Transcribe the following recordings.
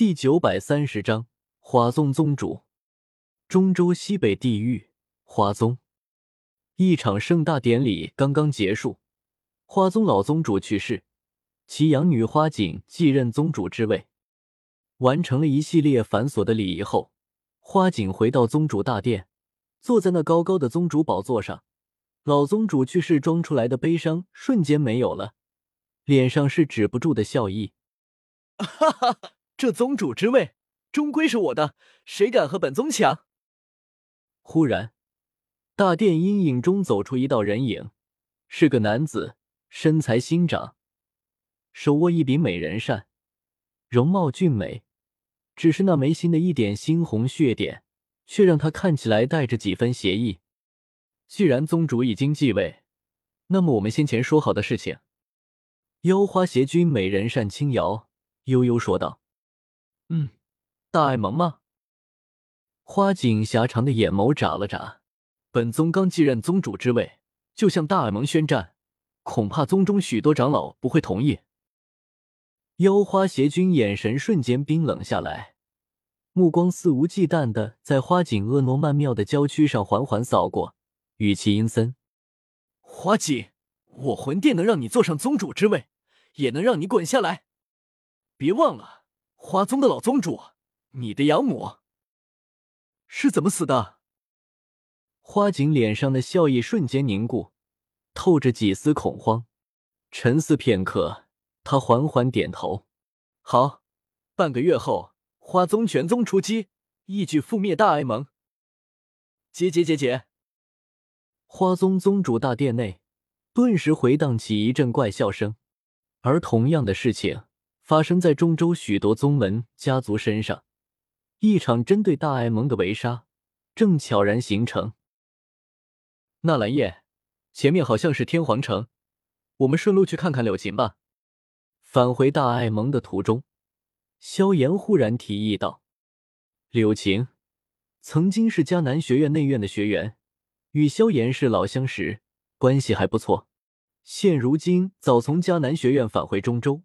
第九百三十章花宗宗主，中州西北地域花宗，一场盛大典礼刚刚结束，花宗老宗主去世，其养女花锦继任宗主之位。完成了一系列繁琐的礼仪后，花锦回到宗主大殿，坐在那高高的宗主宝座上。老宗主去世装出来的悲伤瞬间没有了，脸上是止不住的笑意。哈哈。这宗主之位终归是我的，谁敢和本宗抢？忽然，大殿阴影中走出一道人影，是个男子，身材新长，手握一柄美人扇，容貌俊美，只是那眉心的一点猩红血点，却让他看起来带着几分邪意。既然宗主已经继位，那么我们先前说好的事情，妖花邪君美人扇轻摇，悠悠说道。嗯，大爱盟吗？花锦狭长的眼眸眨了眨。本宗刚继任宗主之位，就向大爱盟宣战，恐怕宗中许多长老不会同意。妖花邪君眼神瞬间冰冷下来，目光肆无忌惮的在花锦婀娜曼妙的娇躯上缓缓扫过，语气阴森：“花锦，我魂殿能让你坐上宗主之位，也能让你滚下来。别忘了。”花宗的老宗主，你的养母是怎么死的？花锦脸上的笑意瞬间凝固，透着几丝恐慌。沉思片刻，他缓缓点头：“好，半个月后，花宗全宗出击，一举覆灭大爱盟。”结结结结！花宗宗主大殿内顿时回荡起一阵怪笑声，而同样的事情。发生在中州许多宗门家族身上，一场针对大爱盟的围杀正悄然形成。纳兰叶，前面好像是天皇城，我们顺路去看看柳琴吧。返回大爱盟的途中，萧炎忽然提议道：“柳琴曾经是迦南学院内院的学员，与萧炎是老相识，关系还不错。现如今早从迦南学院返回中州。”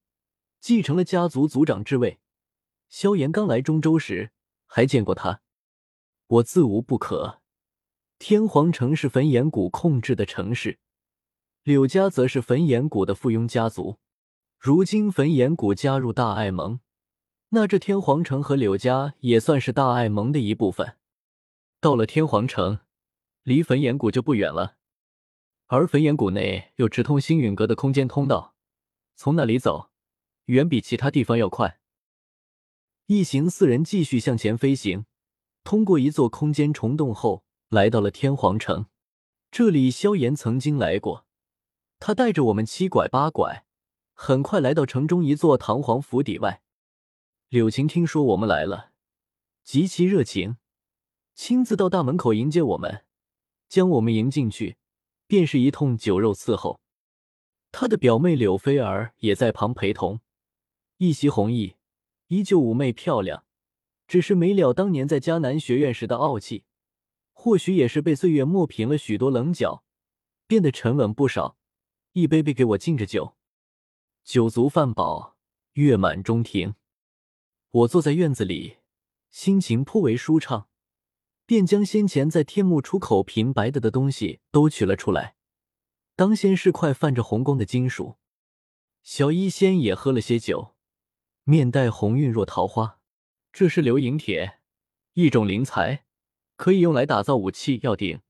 继承了家族族长之位，萧炎刚来中州时还见过他。我自无不可。天皇城是焚炎谷控制的城市，柳家则是焚炎谷的附庸家族。如今焚炎谷加入大爱盟，那这天皇城和柳家也算是大爱盟的一部分。到了天皇城，离焚炎谷就不远了，而焚炎谷内有直通星陨阁的空间通道，从那里走。远比其他地方要快。一行四人继续向前飞行，通过一座空间虫洞后，来到了天皇城。这里萧炎曾经来过，他带着我们七拐八拐，很快来到城中一座堂皇府邸外。柳晴听说我们来了，极其热情，亲自到大门口迎接我们，将我们迎进去，便是一通酒肉伺候。他的表妹柳菲儿也在旁陪同。一袭红衣，依旧妩媚漂亮，只是没了当年在迦南学院时的傲气，或许也是被岁月磨平了许多棱角，变得沉稳不少。一杯杯给我敬着酒，酒足饭饱，月满中庭。我坐在院子里，心情颇为舒畅，便将先前在天幕出口平白的的东西都取了出来。当先是块泛着红光的金属，小医仙也喝了些酒。面带红晕若桃花，这是流萤铁，一种灵材，可以用来打造武器、药鼎，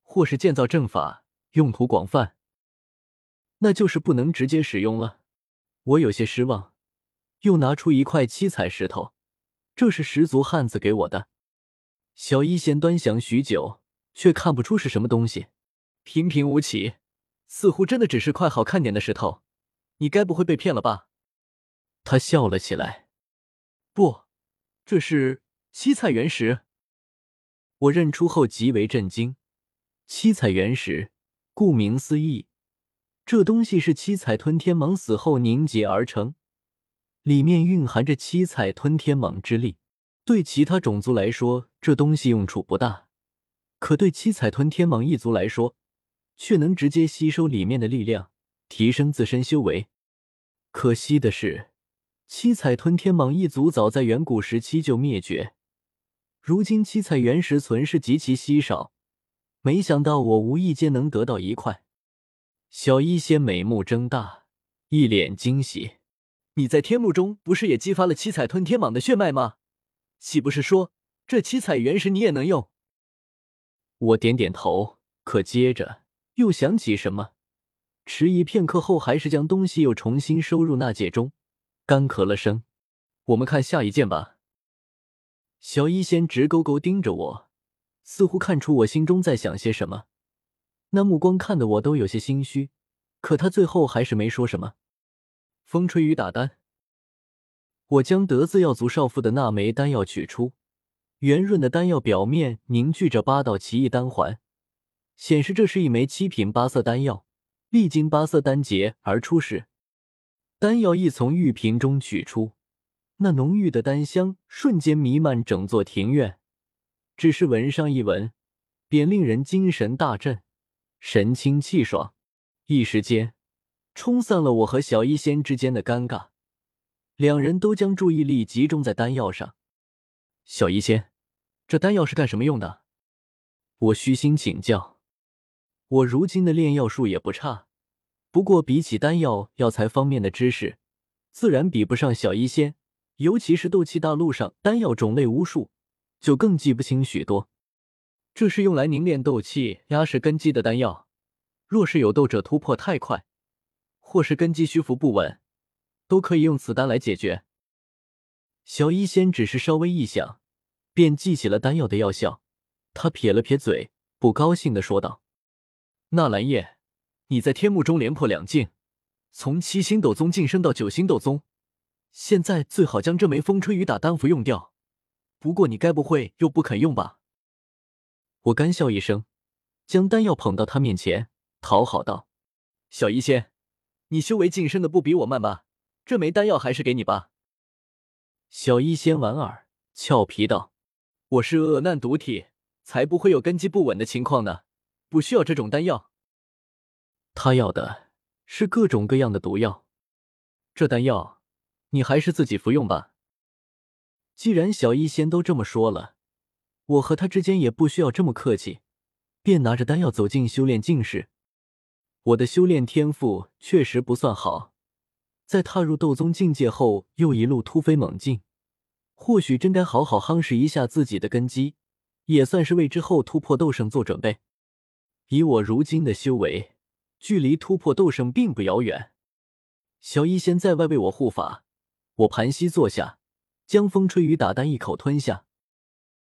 或是建造阵法，用途广泛。那就是不能直接使用了。我有些失望，又拿出一块七彩石头，这是十足汉子给我的。小医仙端详许久，却看不出是什么东西，平平无奇，似乎真的只是块好看点的石头。你该不会被骗了吧？他笑了起来，不，这是七彩原石。我认出后极为震惊。七彩原石，顾名思义，这东西是七彩吞天蟒死后凝结而成，里面蕴含着七彩吞天蟒之力。对其他种族来说，这东西用处不大，可对七彩吞天蟒一族来说，却能直接吸收里面的力量，提升自身修为。可惜的是。七彩吞天蟒一族早在远古时期就灭绝，如今七彩原石存世极其稀少。没想到我无意间能得到一块。小医仙美目睁大，一脸惊喜。你在天幕中不是也激发了七彩吞天蟒的血脉吗？岂不是说这七彩原石你也能用？我点点头，可接着又想起什么，迟疑片刻后，还是将东西又重新收入纳戒中，干咳了声：“我们看下一件吧。”小医仙直勾勾盯着我。似乎看出我心中在想些什么，那目光看得我都有些心虚。可他最后还是没说什么。风吹雨打丹，我将德字药族少妇的那枚丹药取出，圆润的丹药表面凝聚着八道奇异丹环，显示这是一枚七品八色丹药，历经八色丹劫而出世。丹药一从玉瓶中取出，那浓郁的丹香瞬间弥漫整座庭院。只是闻上一闻，便令人精神大振，神清气爽，一时间冲散了我和小医仙之间的尴尬。两人都将注意力集中在丹药上。小医仙，这丹药是干什么用的？我虚心请教。我如今的炼药术也不差，不过比起丹药药材方面的知识，自然比不上小医仙。尤其是斗气大陆上丹药种类无数。就更记不清许多。这是用来凝练斗气、压实根基的丹药。若是有斗者突破太快，或是根基虚浮不稳，都可以用此丹来解决。小医仙只是稍微一想，便记起了丹药的药效。他撇了撇嘴，不高兴的说道：“纳兰叶，你在天幕中连破两境，从七星斗宗晋升到九星斗宗，现在最好将这枚风吹雨打丹服用掉。”不过你该不会又不肯用吧？我干笑一声，将丹药捧到他面前，讨好道：“小医仙，你修为晋升的不比我慢吧？这枚丹药还是给你吧。”小医仙莞尔，俏皮道：“我是恶难毒体，才不会有根基不稳的情况呢，不需要这种丹药。他要的是各种各样的毒药，这丹药你还是自己服用吧。”既然小医仙都这么说了，我和他之间也不需要这么客气，便拿着丹药走进修炼境室。我的修炼天赋确实不算好，在踏入斗宗境界后又一路突飞猛进，或许真该好好夯实一下自己的根基，也算是为之后突破斗圣做准备。以我如今的修为，距离突破斗圣并不遥远。小医仙在外为我护法，我盘膝坐下。将风吹雨打丹一口吞下，